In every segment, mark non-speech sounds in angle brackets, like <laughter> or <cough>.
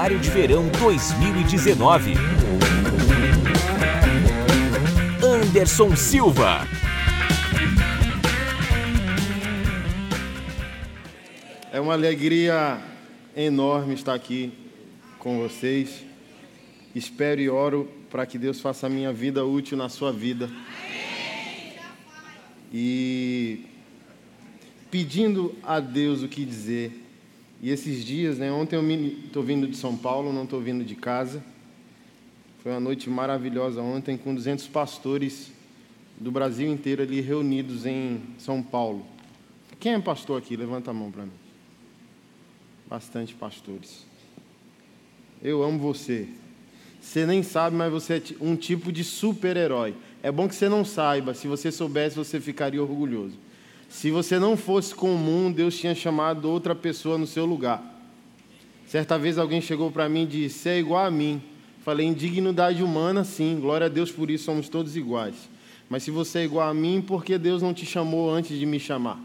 Seminário de Verão 2019. Anderson Silva. É uma alegria enorme estar aqui com vocês. Espero e oro para que Deus faça a minha vida útil na sua vida. E pedindo a Deus o que dizer. E esses dias, né, ontem eu estou vindo de São Paulo, não estou vindo de casa. Foi uma noite maravilhosa ontem com 200 pastores do Brasil inteiro ali reunidos em São Paulo. Quem é pastor aqui? Levanta a mão para mim. Bastante pastores. Eu amo você. Você nem sabe, mas você é um tipo de super-herói. É bom que você não saiba. Se você soubesse, você ficaria orgulhoso. Se você não fosse comum, Deus tinha chamado outra pessoa no seu lugar. Certa vez alguém chegou para mim e disse: Você é igual a mim. Falei: Indignidade humana, sim. Glória a Deus por isso, somos todos iguais. Mas se você é igual a mim, por que Deus não te chamou antes de me chamar?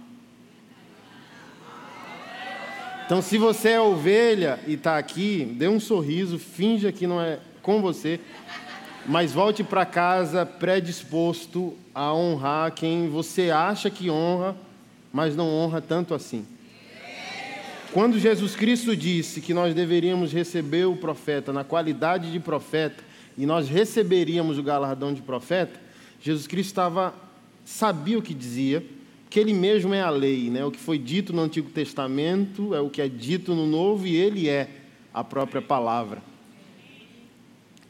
Então, se você é ovelha e está aqui, dê um sorriso, finja que não é com você, mas volte para casa predisposto a honrar quem você acha que honra, mas não honra tanto assim. Quando Jesus Cristo disse que nós deveríamos receber o profeta na qualidade de profeta e nós receberíamos o galardão de profeta, Jesus Cristo estava sabia o que dizia, que ele mesmo é a lei, né? O que foi dito no Antigo Testamento é o que é dito no Novo e ele é a própria palavra.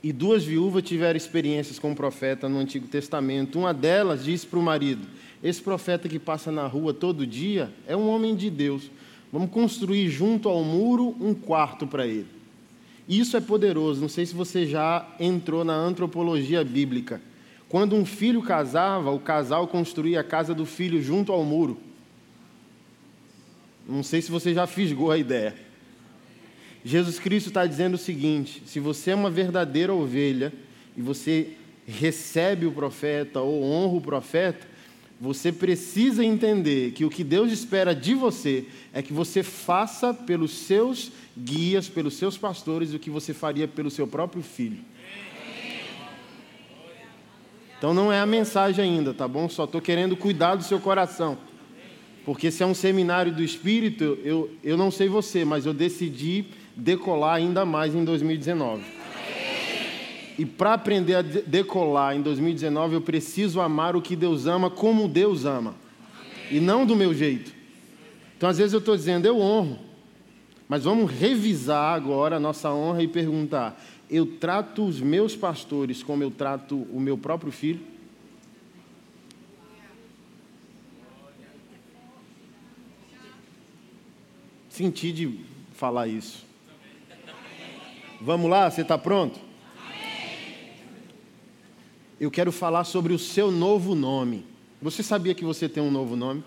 E duas viúvas tiveram experiências com o profeta no Antigo Testamento. Uma delas disse para o marido: Esse profeta que passa na rua todo dia é um homem de Deus. Vamos construir junto ao muro um quarto para ele. Isso é poderoso. Não sei se você já entrou na antropologia bíblica. Quando um filho casava, o casal construía a casa do filho junto ao muro. Não sei se você já fisgou a ideia. Jesus Cristo está dizendo o seguinte: se você é uma verdadeira ovelha e você recebe o profeta ou honra o profeta, você precisa entender que o que Deus espera de você é que você faça pelos seus guias, pelos seus pastores, o que você faria pelo seu próprio filho. Então não é a mensagem ainda, tá bom? Só estou querendo cuidar do seu coração. Porque se é um seminário do Espírito, eu, eu não sei você, mas eu decidi decolar ainda mais em 2019. E para aprender a decolar em 2019, eu preciso amar o que Deus ama como Deus ama. E não do meu jeito. Então, às vezes, eu estou dizendo, eu honro. Mas vamos revisar agora a nossa honra e perguntar: eu trato os meus pastores como eu trato o meu próprio filho? Senti de falar isso. Vamos lá, você está pronto? Eu quero falar sobre o seu novo nome. Você sabia que você tem um novo nome?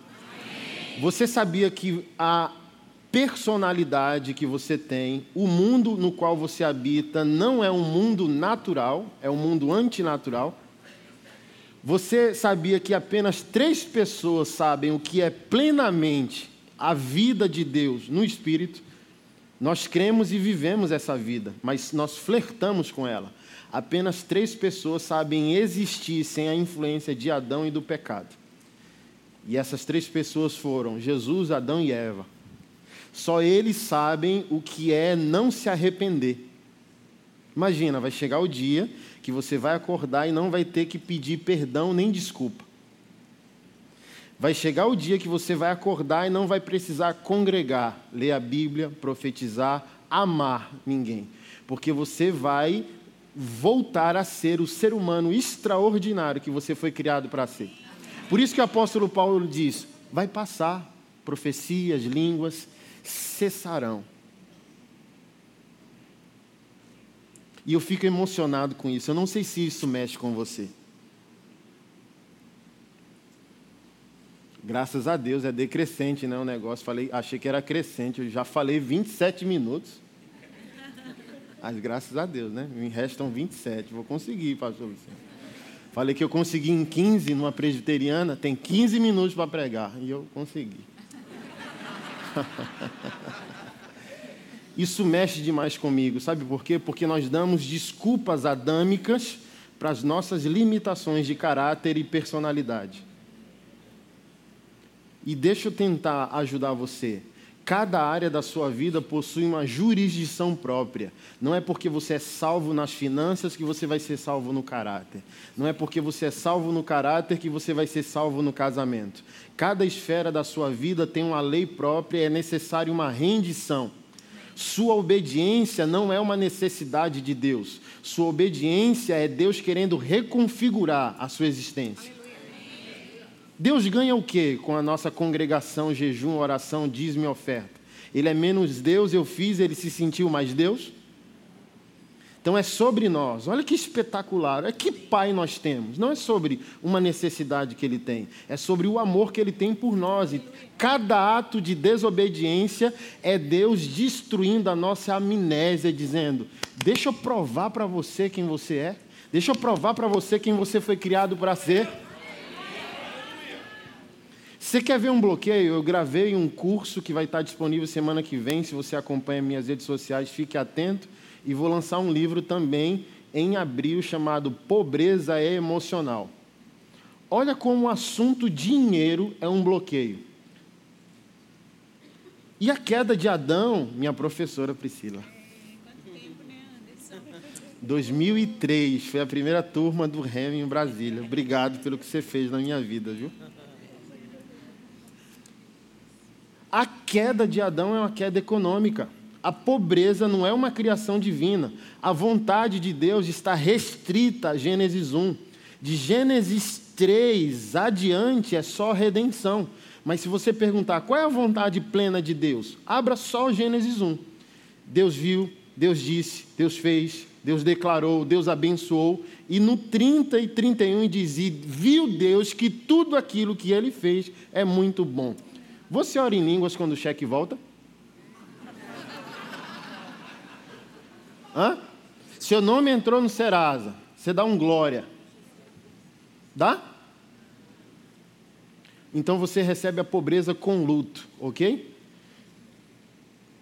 Você sabia que a personalidade que você tem, o mundo no qual você habita, não é um mundo natural, é um mundo antinatural. Você sabia que apenas três pessoas sabem o que é plenamente a vida de Deus no Espírito? Nós cremos e vivemos essa vida, mas nós flertamos com ela. Apenas três pessoas sabem existir sem a influência de Adão e do pecado. E essas três pessoas foram Jesus, Adão e Eva. Só eles sabem o que é não se arrepender. Imagina, vai chegar o dia que você vai acordar e não vai ter que pedir perdão nem desculpa. Vai chegar o dia que você vai acordar e não vai precisar congregar, ler a Bíblia, profetizar, amar ninguém. Porque você vai voltar a ser o ser humano extraordinário que você foi criado para ser. Por isso que o apóstolo Paulo diz: vai passar profecias, línguas, cessarão. E eu fico emocionado com isso. Eu não sei se isso mexe com você. Graças a Deus é decrescente, né? O negócio. Falei, achei que era crescente. Eu já falei 27 minutos. Mas graças a Deus, né? Me restam 27. Vou conseguir, pastor Vicente. Falei que eu consegui em 15 numa presbiteriana, tem 15 minutos para pregar. E eu consegui. <laughs> Isso mexe demais comigo, sabe por quê? Porque nós damos desculpas adâmicas para as nossas limitações de caráter e personalidade. E deixa eu tentar ajudar você. Cada área da sua vida possui uma jurisdição própria. Não é porque você é salvo nas finanças que você vai ser salvo no caráter. Não é porque você é salvo no caráter que você vai ser salvo no casamento. Cada esfera da sua vida tem uma lei própria e é necessária uma rendição. Sua obediência não é uma necessidade de Deus. Sua obediência é Deus querendo reconfigurar a sua existência. Deus ganha o que com a nossa congregação, jejum, oração, dízimo e oferta? Ele é menos Deus, eu fiz, ele se sentiu mais Deus? Então é sobre nós. Olha que espetacular. É que pai nós temos. Não é sobre uma necessidade que ele tem, é sobre o amor que ele tem por nós. E cada ato de desobediência é Deus destruindo a nossa amnésia, dizendo: Deixa eu provar para você quem você é. Deixa eu provar para você quem você foi criado para ser. Você quer ver um bloqueio? Eu gravei um curso que vai estar disponível semana que vem. Se você acompanha minhas redes sociais, fique atento. E vou lançar um livro também em abril chamado Pobreza Emocional. Olha como o assunto dinheiro é um bloqueio. E a queda de Adão, minha professora Priscila. 2003, foi a primeira turma do REM em Brasília. Obrigado pelo que você fez na minha vida, viu? A queda de Adão é uma queda econômica. A pobreza não é uma criação divina. A vontade de Deus está restrita a Gênesis 1. De Gênesis 3 adiante é só redenção. Mas se você perguntar qual é a vontade plena de Deus, abra só Gênesis 1. Deus viu, Deus disse, Deus fez, Deus declarou, Deus abençoou. E no 30 e 31 diz: e viu Deus que tudo aquilo que ele fez é muito bom. Você ora em línguas quando o cheque volta? Hã? Seu nome entrou no Serasa, você dá um glória. Dá? Então você recebe a pobreza com luto, ok?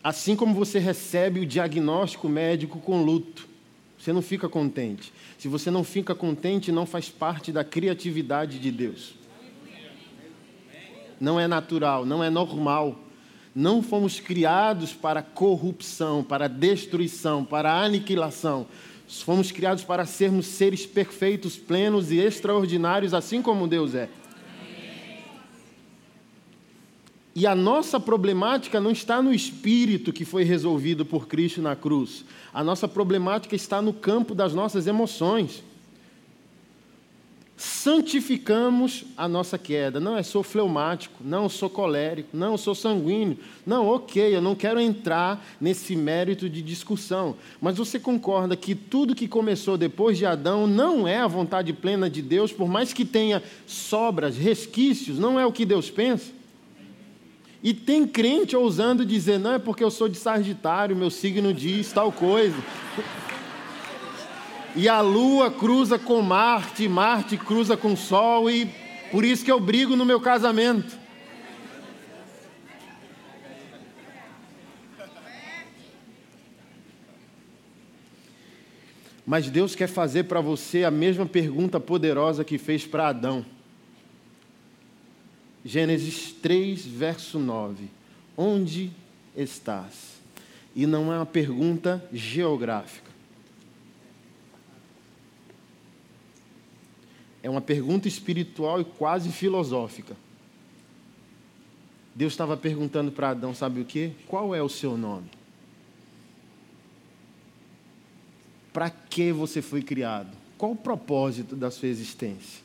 Assim como você recebe o diagnóstico médico com luto. Você não fica contente. Se você não fica contente, não faz parte da criatividade de Deus não é natural, não é normal. Não fomos criados para corrupção, para destruição, para aniquilação. Fomos criados para sermos seres perfeitos, plenos e extraordinários, assim como Deus é. E a nossa problemática não está no espírito que foi resolvido por Cristo na cruz. A nossa problemática está no campo das nossas emoções santificamos a nossa queda. Não, eu sou fleumático, não, eu sou colérico, não, eu sou sanguíneo. Não, ok, eu não quero entrar nesse mérito de discussão. Mas você concorda que tudo que começou depois de Adão não é a vontade plena de Deus, por mais que tenha sobras, resquícios, não é o que Deus pensa? E tem crente ousando dizer, não, é porque eu sou de Sagitário, meu signo diz tal coisa e a Lua cruza com Marte, Marte cruza com o Sol, e por isso que eu brigo no meu casamento. Mas Deus quer fazer para você a mesma pergunta poderosa que fez para Adão. Gênesis 3, verso 9: Onde estás? E não é uma pergunta geográfica. É uma pergunta espiritual e quase filosófica. Deus estava perguntando para Adão, sabe o que? Qual é o seu nome? Para que você foi criado? Qual o propósito da sua existência?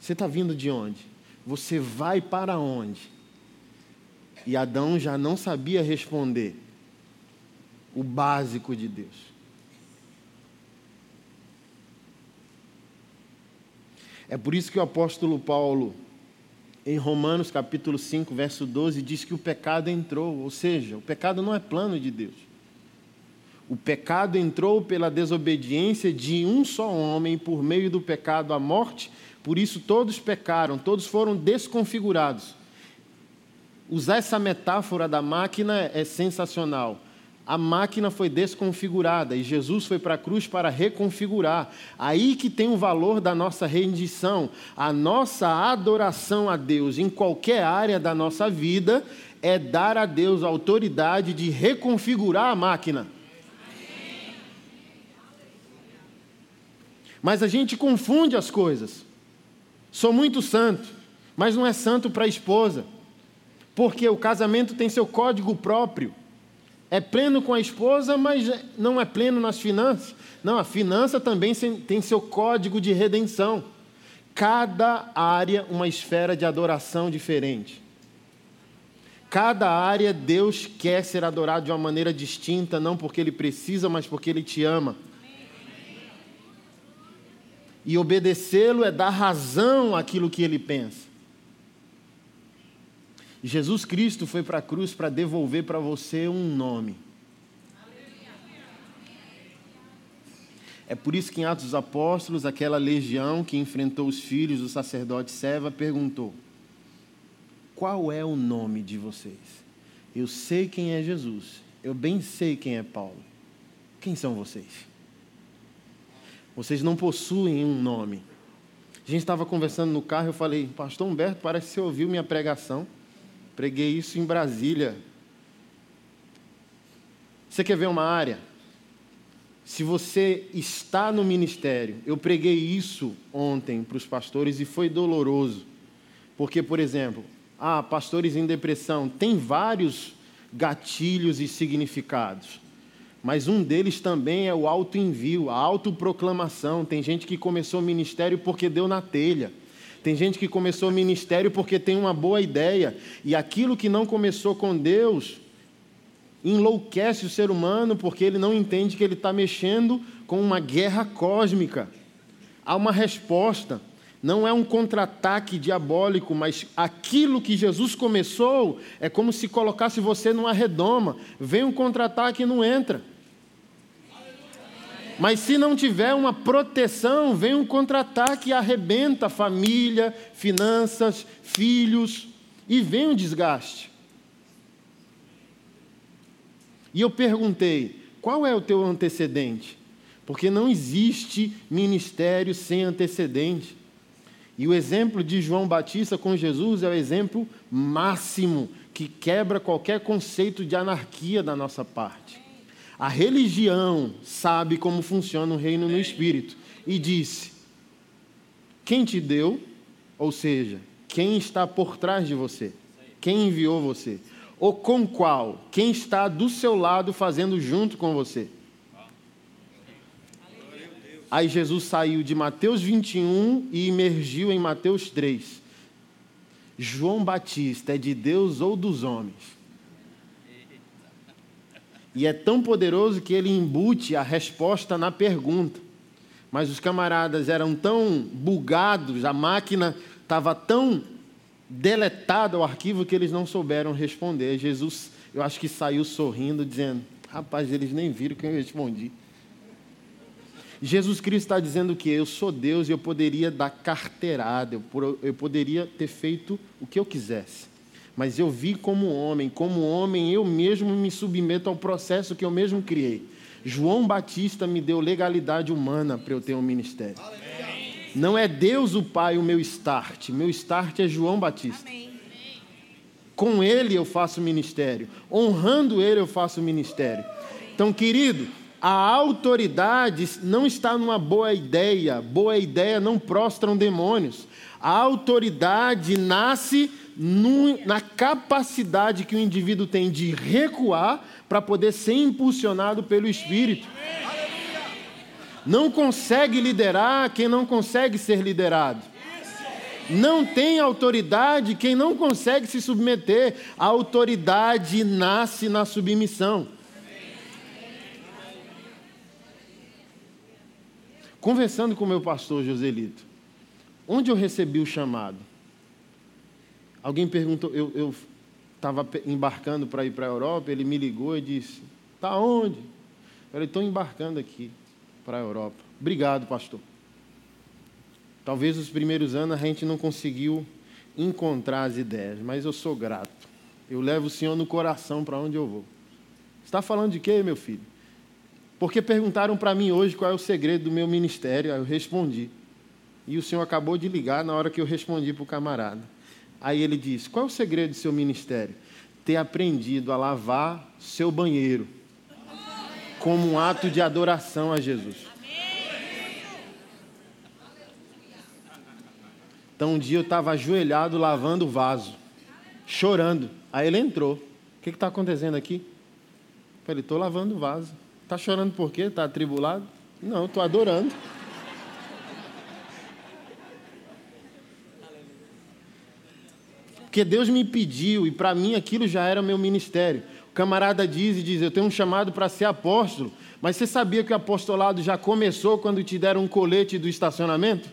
Você está vindo de onde? Você vai para onde? E Adão já não sabia responder o básico de Deus. É por isso que o apóstolo Paulo, em Romanos capítulo 5, verso 12, diz que o pecado entrou, ou seja, o pecado não é plano de Deus. O pecado entrou pela desobediência de um só homem, por meio do pecado a morte, por isso todos pecaram, todos foram desconfigurados. Usar essa metáfora da máquina é sensacional. A máquina foi desconfigurada e Jesus foi para a cruz para reconfigurar. Aí que tem o valor da nossa rendição. A nossa adoração a Deus em qualquer área da nossa vida é dar a Deus a autoridade de reconfigurar a máquina. Mas a gente confunde as coisas. Sou muito santo, mas não é santo para a esposa, porque o casamento tem seu código próprio. É pleno com a esposa, mas não é pleno nas finanças. Não, a finança também tem seu código de redenção. Cada área, uma esfera de adoração diferente. Cada área, Deus quer ser adorado de uma maneira distinta, não porque Ele precisa, mas porque Ele te ama. E obedecê-lo é dar razão àquilo que Ele pensa. Jesus Cristo foi para a cruz para devolver para você um nome. É por isso que em Atos dos Apóstolos, aquela legião que enfrentou os filhos do sacerdote Seva perguntou: Qual é o nome de vocês? Eu sei quem é Jesus, eu bem sei quem é Paulo. Quem são vocês? Vocês não possuem um nome. A gente estava conversando no carro, eu falei, Pastor Humberto, parece que você ouviu minha pregação. Preguei isso em Brasília. Você quer ver uma área? Se você está no ministério, eu preguei isso ontem para os pastores e foi doloroso. Porque, por exemplo, ah, pastores em depressão, tem vários gatilhos e significados. Mas um deles também é o auto-envio, a autoproclamação. Tem gente que começou o ministério porque deu na telha. Tem gente que começou o ministério porque tem uma boa ideia, e aquilo que não começou com Deus enlouquece o ser humano porque ele não entende que ele está mexendo com uma guerra cósmica. Há uma resposta. Não é um contra-ataque diabólico, mas aquilo que Jesus começou é como se colocasse você numa redoma. Vem um contra-ataque e não entra. Mas se não tiver uma proteção, vem um contra-ataque e arrebenta família, finanças, filhos, e vem um desgaste. E eu perguntei: qual é o teu antecedente? Porque não existe ministério sem antecedente. E o exemplo de João Batista com Jesus é o exemplo máximo que quebra qualquer conceito de anarquia da nossa parte. A religião sabe como funciona o reino no espírito e disse: Quem te deu, ou seja, quem está por trás de você, quem enviou você, ou com qual, quem está do seu lado fazendo junto com você. Aí Jesus saiu de Mateus 21 e emergiu em Mateus 3. João Batista é de Deus ou dos homens? E é tão poderoso que ele embute a resposta na pergunta. Mas os camaradas eram tão bugados, a máquina estava tão deletada o arquivo que eles não souberam responder. Jesus, eu acho que saiu sorrindo, dizendo: Rapaz, eles nem viram que eu respondi. Jesus Cristo está dizendo que eu sou Deus e eu poderia dar carteirada, eu poderia ter feito o que eu quisesse mas eu vi como homem, como homem eu mesmo me submeto ao processo que eu mesmo criei. João Batista me deu legalidade humana para eu ter um ministério. Não é Deus o Pai o meu start, meu start é João Batista. Com ele eu faço ministério, honrando ele eu faço ministério. Então, querido, a autoridade não está numa boa ideia, boa ideia não prostram demônios. A autoridade nasce no, na capacidade que o indivíduo tem de recuar para poder ser impulsionado pelo Espírito. Não consegue liderar quem não consegue ser liderado. Não tem autoridade quem não consegue se submeter. A autoridade nasce na submissão. Conversando com meu pastor Joselito, onde eu recebi o chamado? Alguém perguntou, eu estava embarcando para ir para a Europa, ele me ligou e disse: Está onde? Eu falei: Estou embarcando aqui para a Europa. Obrigado, pastor. Talvez os primeiros anos a gente não conseguiu encontrar as ideias, mas eu sou grato. Eu levo o Senhor no coração para onde eu vou. está falando de quê, meu filho? Porque perguntaram para mim hoje qual é o segredo do meu ministério, aí eu respondi. E o senhor acabou de ligar na hora que eu respondi para o camarada. Aí ele disse: Qual é o segredo do seu ministério? Ter aprendido a lavar seu banheiro como um ato de adoração a Jesus. Então um dia eu estava ajoelhado lavando o vaso, chorando. Aí ele entrou. O que está acontecendo aqui? Eu falei, estou lavando o vaso. Está chorando por quê? Está atribulado? Não, estou adorando. Porque Deus me pediu e para mim aquilo já era meu ministério. O camarada diz e diz: Eu tenho um chamado para ser apóstolo. Mas você sabia que o apostolado já começou quando te deram um colete do estacionamento?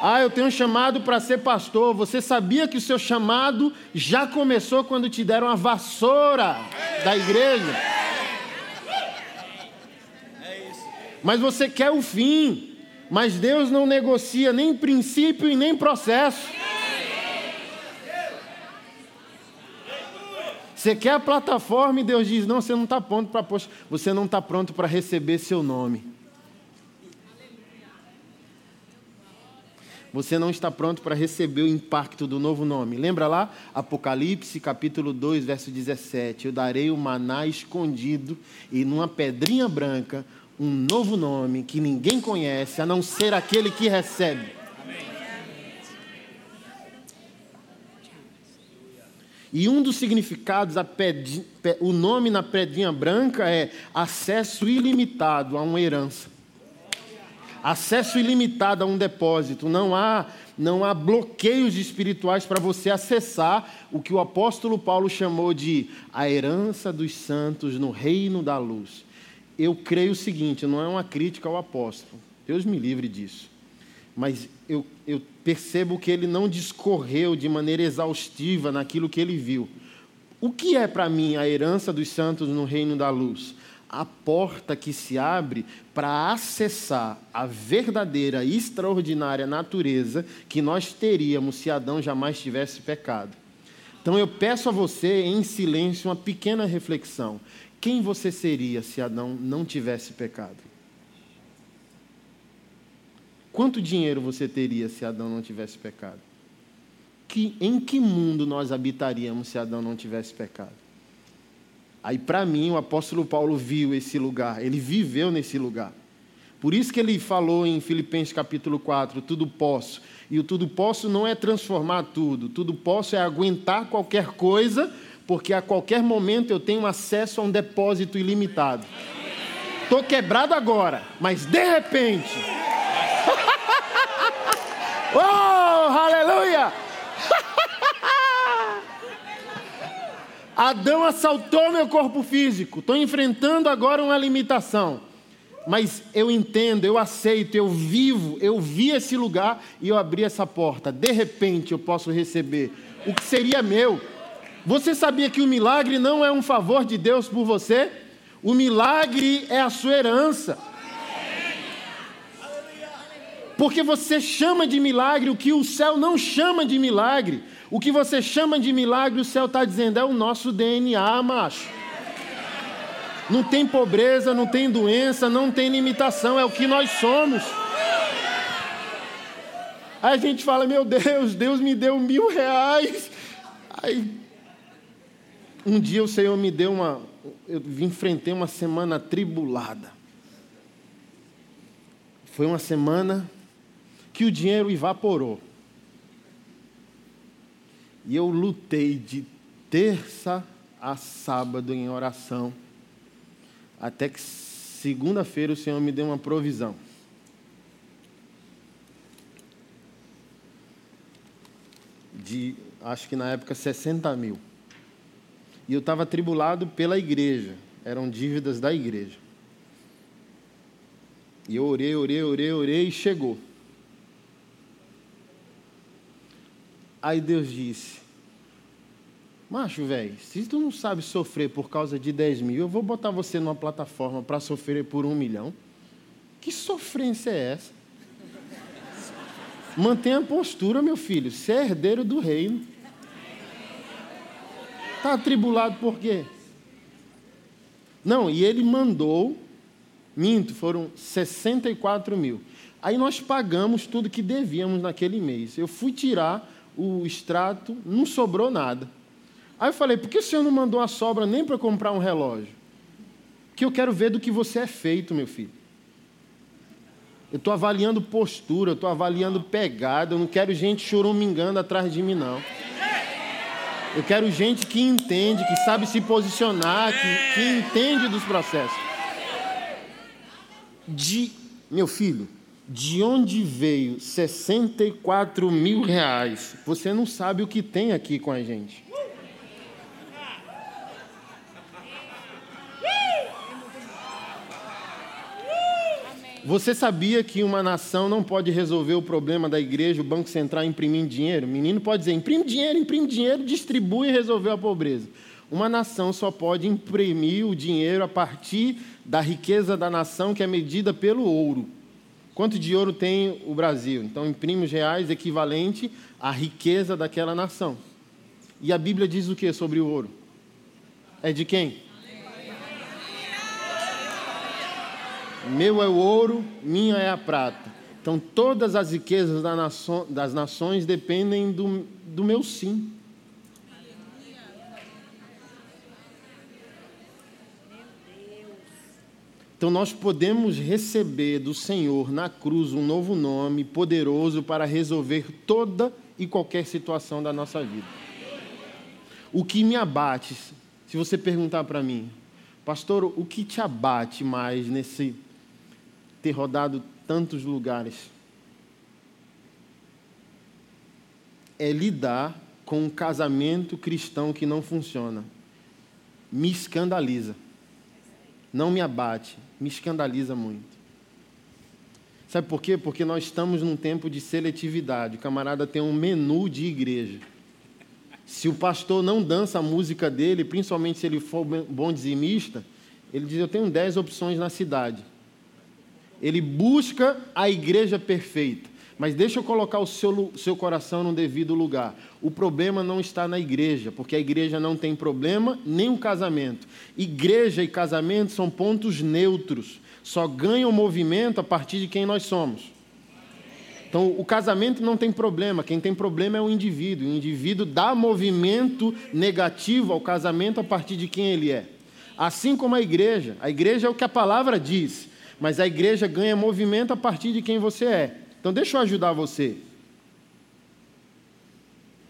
Ah, eu tenho um chamado para ser pastor. Você sabia que o seu chamado já começou quando te deram a vassoura da igreja? Mas você quer o fim. Mas Deus não negocia nem princípio e nem processo. Você quer a plataforma e Deus diz: Não, você não está pronto para você não está pronto para receber seu nome. você não está pronto para receber o impacto do novo nome. Lembra lá? Apocalipse, capítulo 2, verso 17. Eu darei o maná escondido e numa pedrinha branca um novo nome que ninguém conhece, a não ser aquele que recebe. E um dos significados, o nome na pedrinha branca é acesso ilimitado a uma herança acesso ilimitado a um depósito, não há, não há bloqueios espirituais para você acessar o que o apóstolo Paulo chamou de a herança dos santos no reino da luz. Eu creio o seguinte, não é uma crítica ao apóstolo, Deus me livre disso, mas eu, eu percebo que ele não discorreu de maneira exaustiva naquilo que ele viu. O que é para mim a herança dos santos no reino da luz? a porta que se abre para acessar a verdadeira e extraordinária natureza que nós teríamos se Adão jamais tivesse pecado. Então eu peço a você, em silêncio, uma pequena reflexão. Quem você seria se Adão não tivesse pecado? Quanto dinheiro você teria se Adão não tivesse pecado? Que, em que mundo nós habitaríamos se Adão não tivesse pecado? Aí, para mim, o apóstolo Paulo viu esse lugar, ele viveu nesse lugar. Por isso que ele falou em Filipenses capítulo 4, tudo posso. E o tudo posso não é transformar tudo, tudo posso é aguentar qualquer coisa, porque a qualquer momento eu tenho acesso a um depósito ilimitado. Estou quebrado agora, mas de repente. <laughs> oh, aleluia! <laughs> Adão assaltou meu corpo físico, estou enfrentando agora uma limitação. Mas eu entendo, eu aceito, eu vivo, eu vi esse lugar e eu abri essa porta. De repente eu posso receber o que seria meu. Você sabia que o milagre não é um favor de Deus por você? O milagre é a sua herança. Porque você chama de milagre o que o céu não chama de milagre. O que você chama de milagre, o céu está dizendo, é o nosso DNA, macho. Não tem pobreza, não tem doença, não tem limitação, é o que nós somos. Aí a gente fala, meu Deus, Deus me deu mil reais. Aí, um dia o Senhor me deu uma. Eu enfrentei uma semana tribulada. Foi uma semana que o dinheiro evaporou. E eu lutei de terça a sábado em oração, até que segunda-feira o Senhor me deu uma provisão. De, acho que na época, 60 mil. E eu estava tribulado pela igreja, eram dívidas da igreja. E eu orei, orei, orei, orei e chegou. Aí Deus disse: Macho, velho, se tu não sabe sofrer por causa de 10 mil, eu vou botar você numa plataforma para sofrer por um milhão. Que sofrência é essa? Mantenha a postura, meu filho. Você é herdeiro do reino. Está atribulado por quê? Não, e ele mandou, minto, foram 64 mil. Aí nós pagamos tudo que devíamos naquele mês. Eu fui tirar o extrato, não sobrou nada. Aí eu falei, por que o senhor não mandou a sobra nem para comprar um relógio? Que eu quero ver do que você é feito, meu filho. Eu estou avaliando postura, eu estou avaliando pegada, eu não quero gente choromingando atrás de mim, não. Eu quero gente que entende, que sabe se posicionar, que, que entende dos processos. De, meu filho, de onde veio 64 mil reais? Você não sabe o que tem aqui com a gente. Você sabia que uma nação não pode resolver o problema da igreja, o Banco Central imprimindo dinheiro? O menino pode dizer: imprime dinheiro, imprime dinheiro, distribui e resolveu a pobreza. Uma nação só pode imprimir o dinheiro a partir da riqueza da nação, que é medida pelo ouro. Quanto de ouro tem o Brasil? Então, imprime os reais equivalente à riqueza daquela nação. E a Bíblia diz o que sobre o ouro? É de quem? Meu é o ouro, minha é a prata. Então, todas as riquezas das nações dependem do, do meu sim. Então, nós podemos receber do Senhor na cruz um novo nome poderoso para resolver toda e qualquer situação da nossa vida. O que me abate, se você perguntar para mim, pastor, o que te abate mais nesse ter rodado tantos lugares. É lidar com um casamento cristão que não funciona. Me escandaliza. Não me abate, me escandaliza muito. Sabe por quê? Porque nós estamos num tempo de seletividade. O camarada tem um menu de igreja. Se o pastor não dança a música dele, principalmente se ele for bom dizimista, ele diz: Eu tenho dez opções na cidade. Ele busca a igreja perfeita. Mas deixa eu colocar o seu, seu coração no devido lugar. O problema não está na igreja, porque a igreja não tem problema, nem o casamento. Igreja e casamento são pontos neutros. Só ganham movimento a partir de quem nós somos. Então, o casamento não tem problema, quem tem problema é o indivíduo. O indivíduo dá movimento negativo ao casamento a partir de quem ele é. Assim como a igreja. A igreja é o que a palavra diz mas a igreja ganha movimento a partir de quem você é. Então, deixa eu ajudar você.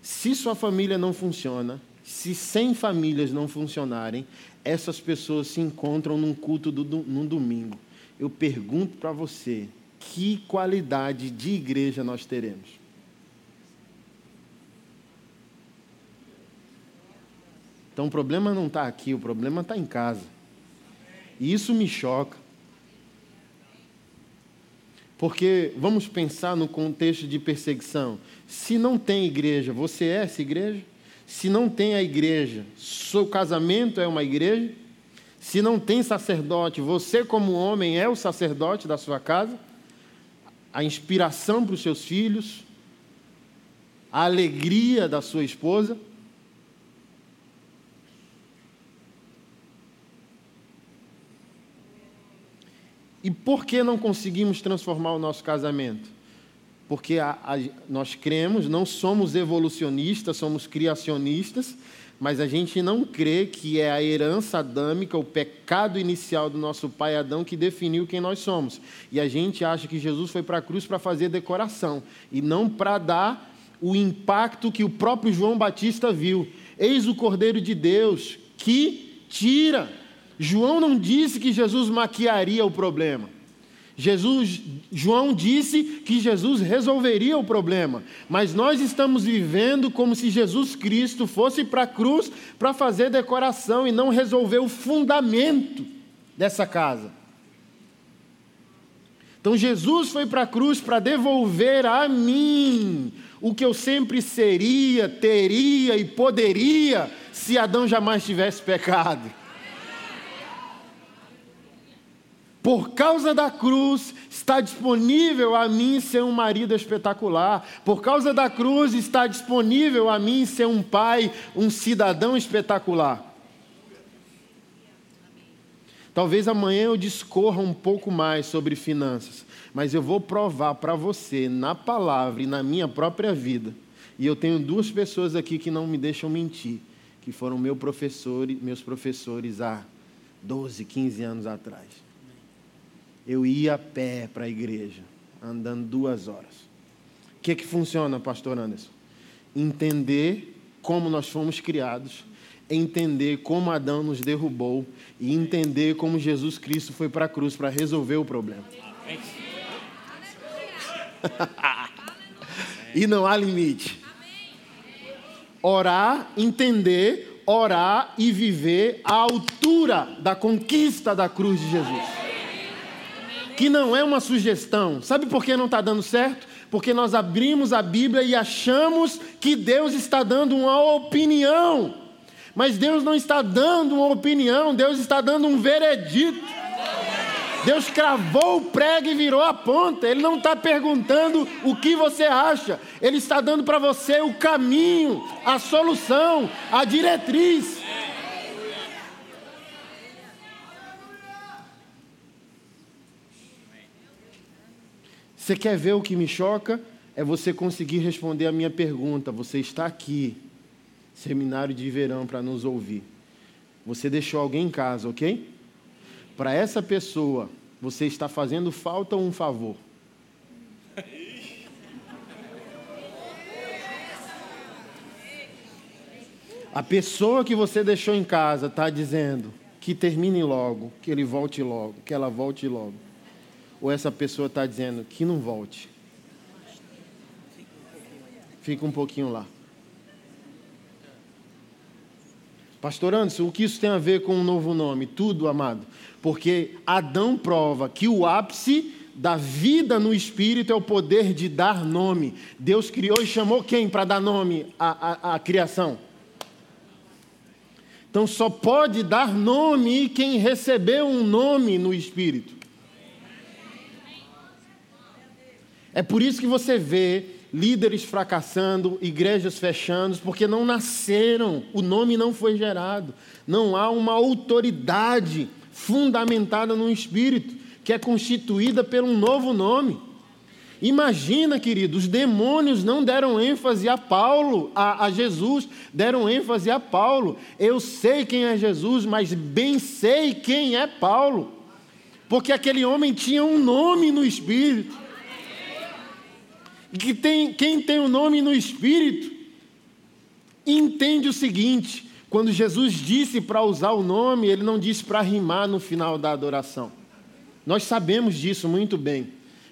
Se sua família não funciona, se 100 famílias não funcionarem, essas pessoas se encontram num culto do, num domingo. Eu pergunto para você: que qualidade de igreja nós teremos? Então o problema não está aqui, o problema está em casa. E isso me choca. Porque vamos pensar no contexto de perseguição. Se não tem igreja, você é essa igreja? Se não tem a igreja, seu casamento é uma igreja? Se não tem sacerdote, você, como homem, é o sacerdote da sua casa? A inspiração para os seus filhos? A alegria da sua esposa? E por que não conseguimos transformar o nosso casamento? Porque a, a, nós cremos, não somos evolucionistas, somos criacionistas, mas a gente não crê que é a herança adâmica, o pecado inicial do nosso pai Adão que definiu quem nós somos. E a gente acha que Jesus foi para a cruz para fazer decoração e não para dar o impacto que o próprio João Batista viu. Eis o Cordeiro de Deus que tira João não disse que Jesus maquiaria o problema. Jesus, João disse que Jesus resolveria o problema, mas nós estamos vivendo como se Jesus Cristo fosse para a cruz para fazer decoração e não resolver o fundamento dessa casa. Então Jesus foi para a cruz para devolver a mim o que eu sempre seria, teria e poderia se Adão jamais tivesse pecado. Por causa da cruz, está disponível a mim ser um marido espetacular. Por causa da cruz, está disponível a mim ser um pai, um cidadão espetacular. Talvez amanhã eu discorra um pouco mais sobre finanças, mas eu vou provar para você, na palavra e na minha própria vida. E eu tenho duas pessoas aqui que não me deixam mentir, que foram meu professor, meus professores há 12, 15 anos atrás. Eu ia a pé para a igreja, andando duas horas. O que, é que funciona, pastor Anderson? Entender como nós fomos criados entender como Adão nos derrubou e entender como Jesus Cristo foi para a cruz para resolver o problema. <laughs> e não há limite. Orar, entender, orar e viver à altura da conquista da cruz de Jesus. Que não é uma sugestão. Sabe por que não está dando certo? Porque nós abrimos a Bíblia e achamos que Deus está dando uma opinião. Mas Deus não está dando uma opinião, Deus está dando um veredito. Deus cravou o prego e virou a ponta. Ele não está perguntando o que você acha. Ele está dando para você o caminho, a solução, a diretriz. Você quer ver o que me choca? É você conseguir responder a minha pergunta. Você está aqui seminário de verão para nos ouvir. Você deixou alguém em casa, ok? Para essa pessoa, você está fazendo falta um favor? A pessoa que você deixou em casa está dizendo que termine logo, que ele volte logo, que ela volte logo. Ou essa pessoa está dizendo que não volte. Fica um pouquinho lá. Pastor Anderson, o que isso tem a ver com um novo nome? Tudo, amado. Porque Adão prova que o ápice da vida no espírito é o poder de dar nome. Deus criou e chamou quem para dar nome à, à, à criação? Então só pode dar nome quem recebeu um nome no espírito. É por isso que você vê líderes fracassando, igrejas fechando, porque não nasceram, o nome não foi gerado. Não há uma autoridade fundamentada no Espírito, que é constituída por um novo nome. Imagina, querido, os demônios não deram ênfase a Paulo, a, a, Jesus, deram ênfase a Paulo. Eu sei quem é Jesus, mas bem sei quem é Paulo, porque aquele homem tinha um nome no Espírito que tem, quem tem o nome no Espírito entende o seguinte: quando Jesus disse para usar o nome, ele não disse para rimar no final da adoração. Nós sabemos disso muito bem,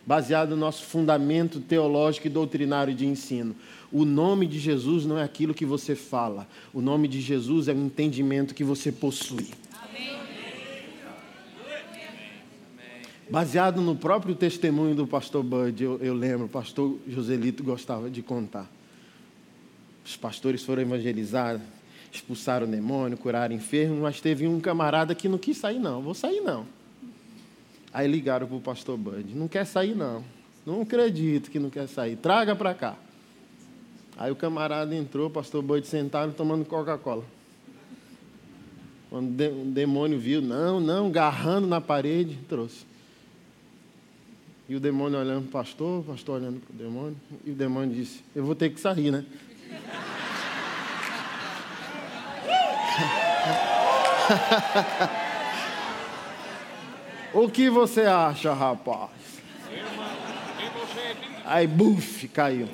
baseado no nosso fundamento teológico e doutrinário de ensino. O nome de Jesus não é aquilo que você fala, o nome de Jesus é o entendimento que você possui. Baseado no próprio testemunho do pastor Bud, eu, eu lembro, o pastor Joselito gostava de contar. Os pastores foram evangelizar, expulsaram o demônio, curaram enfermos, mas teve um camarada que não quis sair, não. Vou sair, não. Aí ligaram para o pastor Bud: não quer sair, não. Não acredito que não quer sair. Traga para cá. Aí o camarada entrou, o pastor Bud sentado tomando Coca-Cola. Quando o demônio viu, não, não, garrando na parede, trouxe. E o demônio olhando para o pastor, o pastor olhando para o demônio. E o demônio disse: Eu vou ter que sair, né? <laughs> o que você acha, rapaz? Aí, buf, caiu.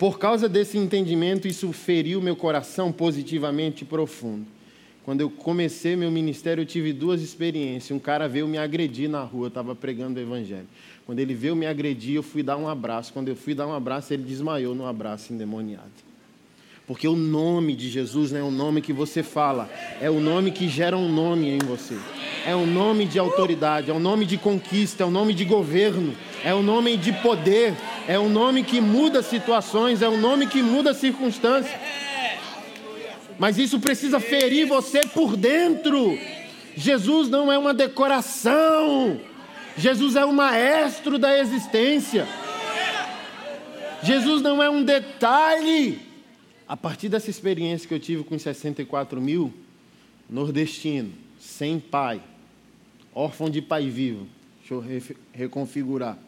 Por causa desse entendimento, isso feriu meu coração positivamente profundo. Quando eu comecei meu ministério, eu tive duas experiências. Um cara veio me agredir na rua, eu estava pregando o evangelho. Quando ele veio me agredir, eu fui dar um abraço. Quando eu fui dar um abraço, ele desmaiou no abraço endemoniado. Porque o nome de Jesus não é o nome que você fala, é o nome que gera um nome em você. É o nome de autoridade, é o nome de conquista, é o nome de governo, é o nome de poder, é o nome que muda situações, é o nome que muda circunstâncias. Mas isso precisa ferir você por dentro. Jesus não é uma decoração. Jesus é o maestro da existência. Jesus não é um detalhe. A partir dessa experiência que eu tive com 64 mil, nordestino, sem pai, órfão de pai vivo, deixa eu reconfigurar.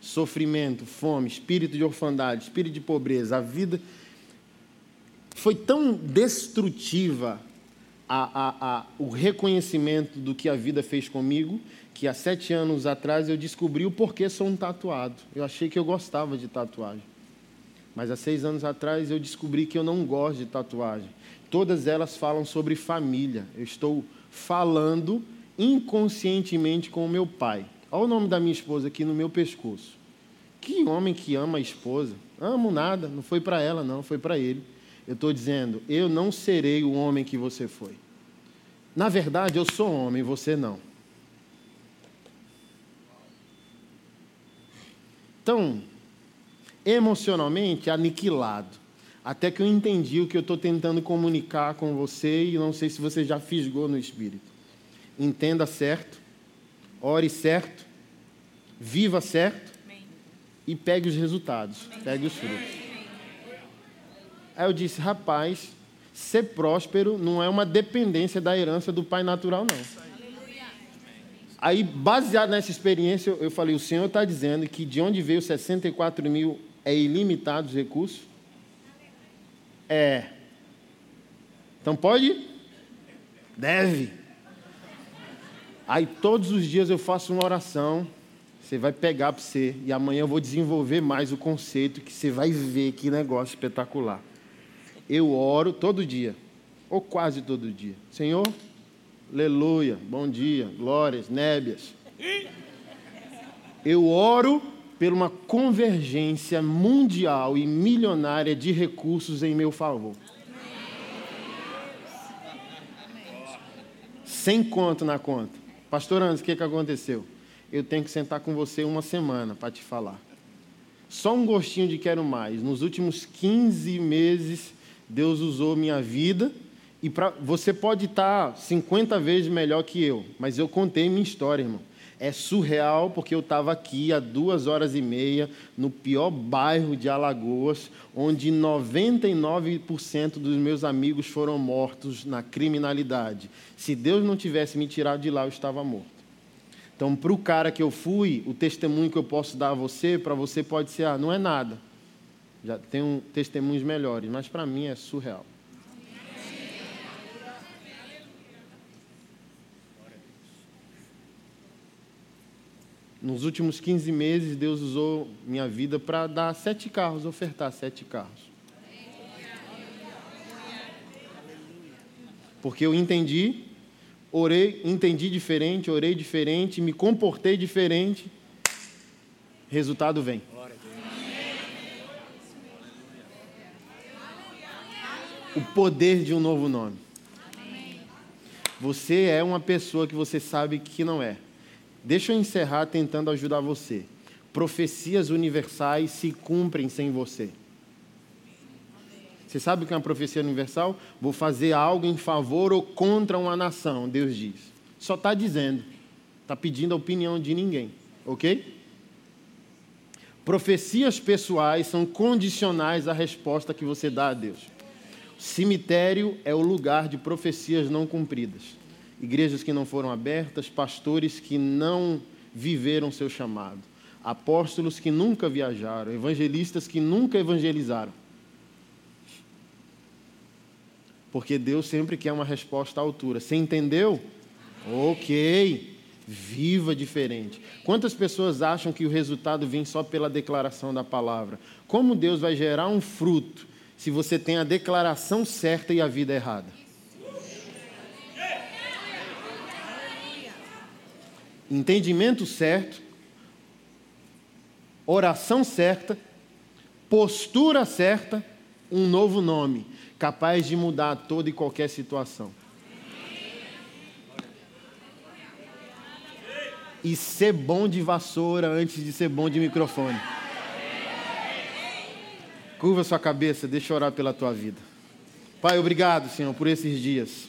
Sofrimento, fome, espírito de orfandade, espírito de pobreza, a vida foi tão destrutiva a, a, a, o reconhecimento do que a vida fez comigo, que há sete anos atrás eu descobri o porquê sou um tatuado. Eu achei que eu gostava de tatuagem. Mas há seis anos atrás eu descobri que eu não gosto de tatuagem. Todas elas falam sobre família. Eu estou falando inconscientemente com o meu pai. Olha o nome da minha esposa aqui no meu pescoço. Que homem que ama a esposa. Amo nada, não foi para ela, não, foi para ele. Eu estou dizendo, eu não serei o homem que você foi. Na verdade, eu sou homem, você não. Então, emocionalmente aniquilado. Até que eu entendi o que eu estou tentando comunicar com você e não sei se você já fisgou no espírito. Entenda certo, ore certo, viva certo e pegue os resultados, pegue os frutos. Aí eu disse, rapaz, ser próspero não é uma dependência da herança do pai natural, não. Aí, baseado nessa experiência, eu falei: o Senhor está dizendo que de onde veio 64 mil é ilimitado os recursos? É. Então pode? Deve. Aí todos os dias eu faço uma oração. Você vai pegar para você. E amanhã eu vou desenvolver mais o conceito que você vai ver que negócio espetacular eu oro todo dia, ou quase todo dia. Senhor, aleluia, bom dia, glórias, nébias. Eu oro por uma convergência mundial e milionária de recursos em meu favor. Sem conto na conta. Pastor Andes, o que, que aconteceu? Eu tenho que sentar com você uma semana para te falar. Só um gostinho de quero mais. Nos últimos 15 meses, Deus usou minha vida e pra, você pode estar 50 vezes melhor que eu, mas eu contei minha história, irmão. É surreal porque eu estava aqui há duas horas e meia, no pior bairro de Alagoas, onde 99% dos meus amigos foram mortos na criminalidade. Se Deus não tivesse me tirado de lá, eu estava morto. Então, para o cara que eu fui, o testemunho que eu posso dar a você, para você pode ser, ah, não é nada. Já tenho testemunhos melhores, mas para mim é surreal. Nos últimos 15 meses, Deus usou minha vida para dar sete carros, ofertar sete carros. Porque eu entendi, orei, entendi diferente, orei diferente, me comportei diferente, resultado vem. Poder de um novo nome. Você é uma pessoa que você sabe que não é. Deixa eu encerrar tentando ajudar você. Profecias universais se cumprem sem você. Você sabe o que é uma profecia universal? Vou fazer algo em favor ou contra uma nação, Deus diz. Só está dizendo, está pedindo a opinião de ninguém, ok? Profecias pessoais são condicionais à resposta que você dá a Deus. Cemitério é o lugar de profecias não cumpridas. Igrejas que não foram abertas, pastores que não viveram seu chamado, apóstolos que nunca viajaram, evangelistas que nunca evangelizaram. Porque Deus sempre quer uma resposta à altura. Você entendeu? Ok. Viva diferente. Quantas pessoas acham que o resultado vem só pela declaração da palavra? Como Deus vai gerar um fruto se você tem a declaração certa e a vida errada. Entendimento certo, oração certa, postura certa, um novo nome, capaz de mudar toda e qualquer situação. E ser bom de vassoura antes de ser bom de microfone. Curva sua cabeça, deixa eu orar pela tua vida. Pai, obrigado, Senhor, por esses dias.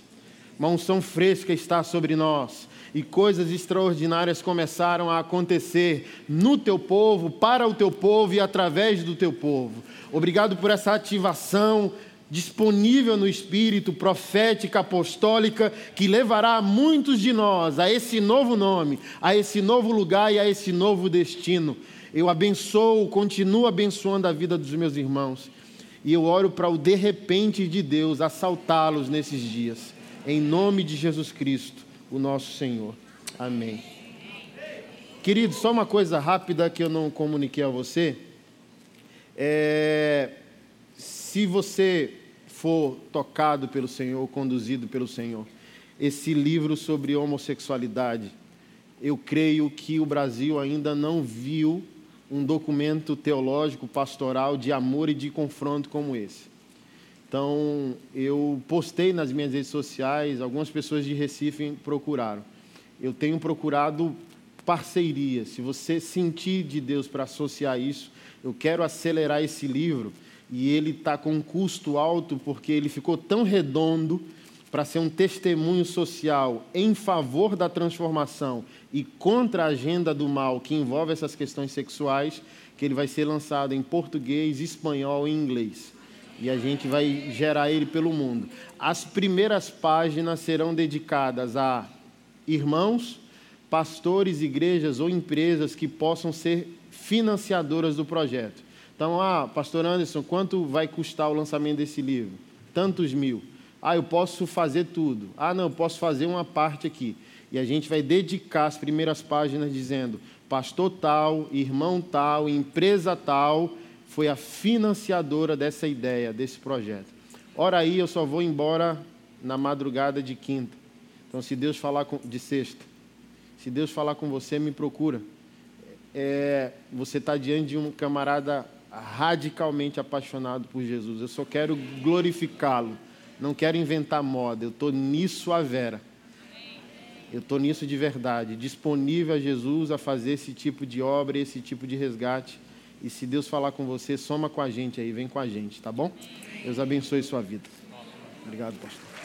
Uma unção fresca está sobre nós e coisas extraordinárias começaram a acontecer no teu povo, para o teu povo e através do teu povo. Obrigado por essa ativação disponível no Espírito, profética, apostólica, que levará muitos de nós a esse novo nome, a esse novo lugar e a esse novo destino. Eu abençoo, continuo abençoando a vida dos meus irmãos. E eu oro para o de repente de Deus assaltá-los nesses dias. Em nome de Jesus Cristo, o nosso Senhor. Amém. Querido, só uma coisa rápida que eu não comuniquei a você. É, se você for tocado pelo Senhor, conduzido pelo Senhor, esse livro sobre homossexualidade, eu creio que o Brasil ainda não viu um documento teológico, pastoral, de amor e de confronto como esse. Então, eu postei nas minhas redes sociais, algumas pessoas de Recife procuraram. Eu tenho procurado parceria. Se você sentir de Deus para associar isso, eu quero acelerar esse livro e ele está com um custo alto porque ele ficou tão redondo para ser um testemunho social em favor da transformação e contra a agenda do mal que envolve essas questões sexuais, que ele vai ser lançado em português, espanhol e inglês. E a gente vai gerar ele pelo mundo. As primeiras páginas serão dedicadas a irmãos, pastores, igrejas ou empresas que possam ser financiadoras do projeto. Então, ah, pastor Anderson, quanto vai custar o lançamento desse livro? Tantos mil. Ah, eu posso fazer tudo. Ah, não, eu posso fazer uma parte aqui. E a gente vai dedicar as primeiras páginas dizendo: pastor tal, irmão tal, empresa tal, foi a financiadora dessa ideia, desse projeto. Ora aí, eu só vou embora na madrugada de quinta. Então, se Deus falar com, de sexta, se Deus falar com você, me procura. É, você está diante de um camarada radicalmente apaixonado por Jesus. Eu só quero glorificá-lo. Não quero inventar moda. Eu estou nisso a vera. Eu estou nisso de verdade, disponível a Jesus a fazer esse tipo de obra, esse tipo de resgate. E se Deus falar com você, soma com a gente aí, vem com a gente, tá bom? Deus abençoe sua vida. Obrigado, pastor.